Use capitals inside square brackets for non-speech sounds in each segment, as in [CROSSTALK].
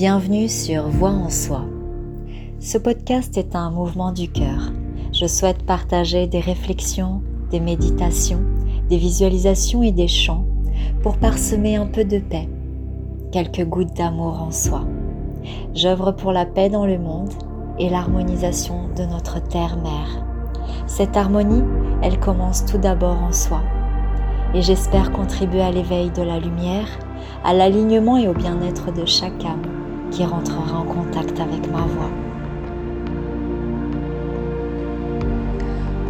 Bienvenue sur Voix en soi. Ce podcast est un mouvement du cœur. Je souhaite partager des réflexions, des méditations, des visualisations et des chants pour parsemer un peu de paix, quelques gouttes d'amour en soi. J'œuvre pour la paix dans le monde et l'harmonisation de notre terre-mère. Cette harmonie, elle commence tout d'abord en soi. Et j'espère contribuer à l'éveil de la lumière, à l'alignement et au bien-être de chaque âme qui rentrera en contact avec ma voix.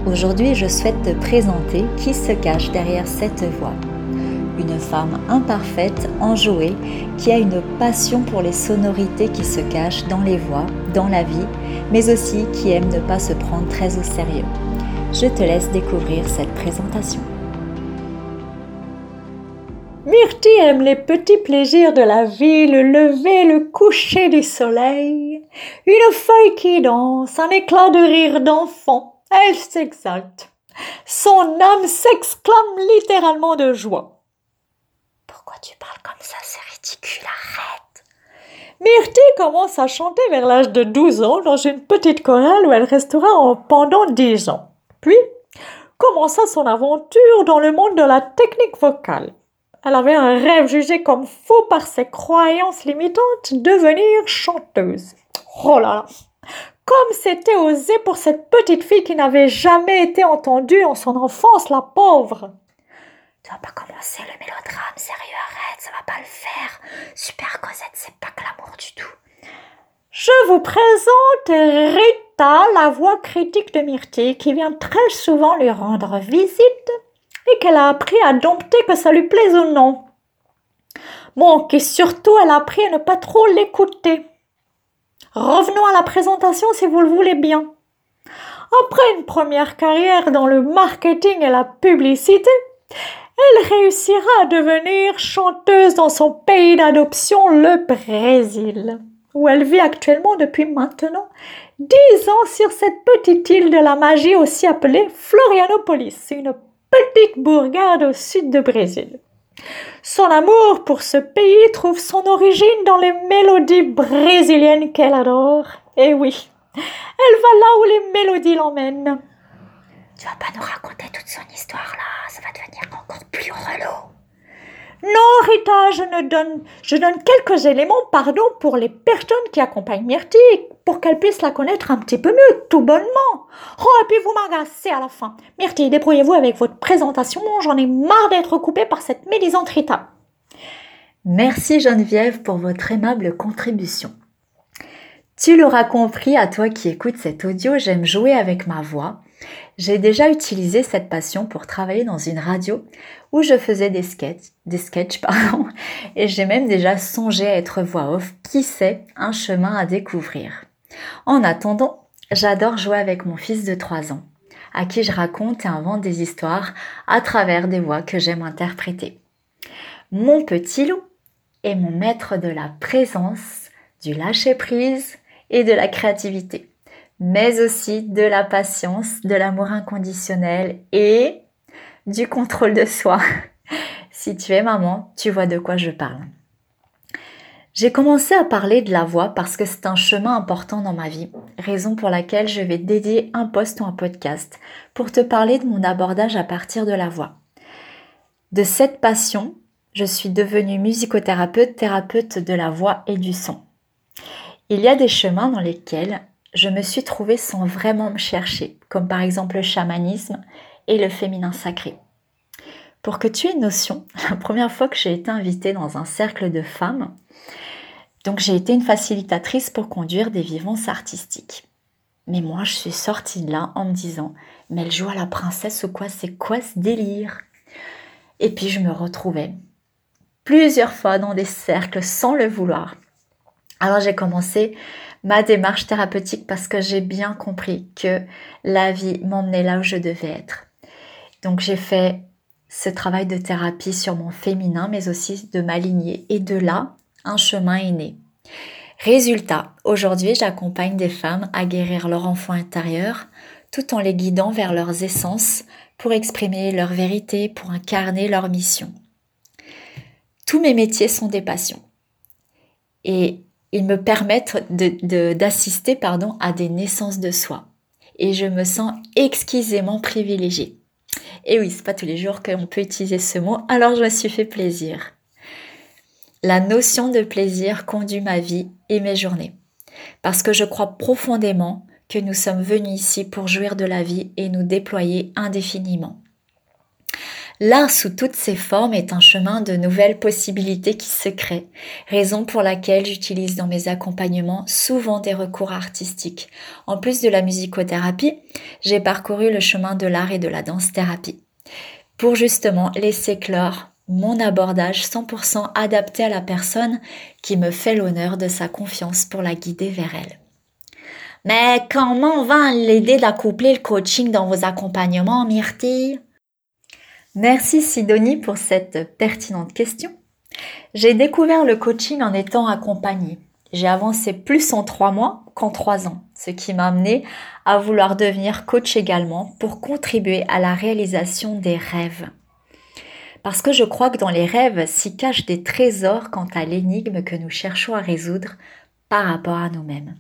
Aujourd'hui, je souhaite te présenter qui se cache derrière cette voix. Une femme imparfaite, enjouée, qui a une passion pour les sonorités qui se cachent dans les voix, dans la vie, mais aussi qui aime ne pas se prendre très au sérieux. Je te laisse découvrir cette présentation. Myrtille aime les petits plaisirs de la vie, le lever, le coucher du soleil. Une feuille qui danse, un éclat de rire d'enfant. Elle s'exalte. Son âme s'exclame littéralement de joie. Pourquoi tu parles comme ça C'est ridicule, arrête. Myrtille commence à chanter vers l'âge de 12 ans dans une petite chorale où elle restera pendant 10 ans. Puis commença son aventure dans le monde de la technique vocale. Elle avait un rêve jugé comme faux par ses croyances limitantes, devenir chanteuse. Oh là là Comme c'était osé pour cette petite fille qui n'avait jamais été entendue en son enfance, la pauvre Tu vas pas commencer le mélodrame, sérieux, arrête, ça va pas le faire. Super Cosette, c'est pas glamour du tout. Je vous présente Rita, la voix critique de Myrtille, qui vient très souvent lui rendre visite et qu'elle a appris à dompter que ça lui plaise ou non. Bon, et surtout elle a appris à ne pas trop l'écouter. Revenons à la présentation si vous le voulez bien. Après une première carrière dans le marketing et la publicité, elle réussira à devenir chanteuse dans son pays d'adoption, le Brésil, où elle vit actuellement depuis maintenant dix ans sur cette petite île de la magie aussi appelée Florianopolis, une petite bourgade au sud de Brésil. Son amour pour ce pays trouve son origine dans les mélodies brésiliennes qu'elle adore. Et oui, elle va là où les mélodies l'emmènent. Tu vas pas nous raconter toute son histoire là, ça va devenir encore plus relou. Non, Rita, je ne donne, je donne quelques éléments, pardon, pour les personnes qui accompagnent Myrtille, pour qu'elles puissent la connaître un petit peu mieux, tout bonnement. Oh, et puis vous m'agacez à la fin. Myrtille, débrouillez-vous avec votre présentation, j'en ai marre d'être coupée par cette médisante Rita. Merci Geneviève pour votre aimable contribution. Tu l'auras compris, à toi qui écoutes cet audio, j'aime jouer avec ma voix. J'ai déjà utilisé cette passion pour travailler dans une radio où je faisais des sketchs, des sketchs [LAUGHS] pardon, et j'ai même déjà songé à être voix off. Qui sait, un chemin à découvrir. En attendant, j'adore jouer avec mon fils de 3 ans, à qui je raconte et invente des histoires à travers des voix que j'aime interpréter. Mon petit loup est mon maître de la présence, du lâcher-prise et de la créativité mais aussi de la patience, de l'amour inconditionnel et du contrôle de soi. [LAUGHS] si tu es maman, tu vois de quoi je parle. J'ai commencé à parler de la voix parce que c'est un chemin important dans ma vie, raison pour laquelle je vais dédier un post ou un podcast pour te parler de mon abordage à partir de la voix. De cette passion, je suis devenue musicothérapeute, thérapeute de la voix et du son. Il y a des chemins dans lesquels je me suis trouvée sans vraiment me chercher, comme par exemple le chamanisme et le féminin sacré. Pour que tu aies une notion, [LAUGHS] la première fois que j'ai été invitée dans un cercle de femmes, donc j'ai été une facilitatrice pour conduire des vivances artistiques. Mais moi, je suis sortie de là en me disant, mais elle joue à la princesse ou quoi? C'est quoi ce délire? Et puis je me retrouvais plusieurs fois dans des cercles sans le vouloir. Alors j'ai commencé ma démarche thérapeutique parce que j'ai bien compris que la vie m'emmenait là où je devais être. Donc j'ai fait ce travail de thérapie sur mon féminin, mais aussi de ma lignée. Et de là, un chemin est né. Résultat, aujourd'hui, j'accompagne des femmes à guérir leur enfant intérieur tout en les guidant vers leurs essences pour exprimer leur vérité, pour incarner leur mission. Tous mes métiers sont des passions. Et ils me permettent d'assister à des naissances de soi. Et je me sens exquisément privilégiée. Et oui, c'est pas tous les jours qu'on peut utiliser ce mot, alors je me suis fait plaisir. La notion de plaisir conduit ma vie et mes journées. Parce que je crois profondément que nous sommes venus ici pour jouir de la vie et nous déployer indéfiniment. L'art sous toutes ses formes est un chemin de nouvelles possibilités qui se créent, raison pour laquelle j'utilise dans mes accompagnements souvent des recours artistiques. En plus de la musicothérapie, j'ai parcouru le chemin de l'art et de la danse-thérapie, pour justement laisser clore mon abordage 100% adapté à la personne qui me fait l'honneur de sa confiance pour la guider vers elle. Mais comment va l'aider d'accoupler le coaching dans vos accompagnements, Myrtille? Merci Sidonie pour cette pertinente question. J'ai découvert le coaching en étant accompagnée. J'ai avancé plus en trois mois qu'en trois ans, ce qui m'a amené à vouloir devenir coach également pour contribuer à la réalisation des rêves. Parce que je crois que dans les rêves s'y cachent des trésors quant à l'énigme que nous cherchons à résoudre par rapport à nous-mêmes.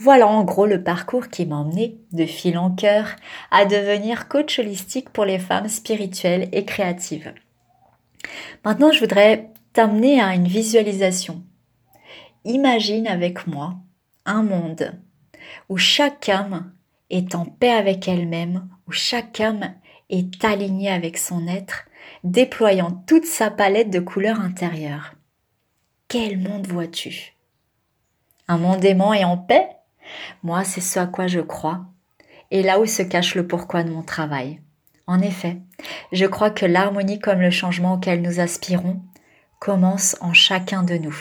Voilà en gros le parcours qui m'a emmené, de fil en cœur, à devenir coach holistique pour les femmes spirituelles et créatives. Maintenant, je voudrais t'amener à une visualisation. Imagine avec moi un monde où chaque âme est en paix avec elle-même, où chaque âme est alignée avec son être, déployant toute sa palette de couleurs intérieures. Quel monde vois-tu? Un monde aimant et en paix? Moi, c'est ce à quoi je crois, et là où se cache le pourquoi de mon travail. En effet, je crois que l'harmonie comme le changement auquel nous aspirons commence en chacun de nous.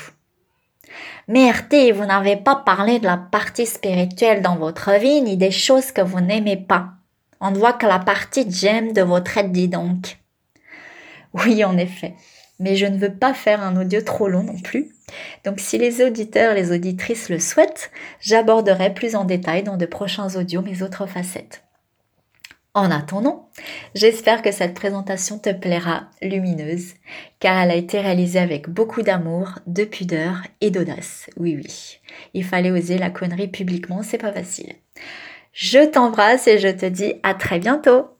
Mais vous n'avez pas parlé de la partie spirituelle dans votre vie ni des choses que vous n'aimez pas. On ne voit que la partie j'aime de votre aide, dis donc. Oui, en effet. Mais je ne veux pas faire un audio trop long non plus. Donc si les auditeurs, les auditrices le souhaitent, j'aborderai plus en détail dans de prochains audios mes autres facettes. En attendant, j'espère que cette présentation te plaira lumineuse, car elle a été réalisée avec beaucoup d'amour, de pudeur et d'audace. Oui, oui, il fallait oser la connerie publiquement, c'est pas facile. Je t'embrasse et je te dis à très bientôt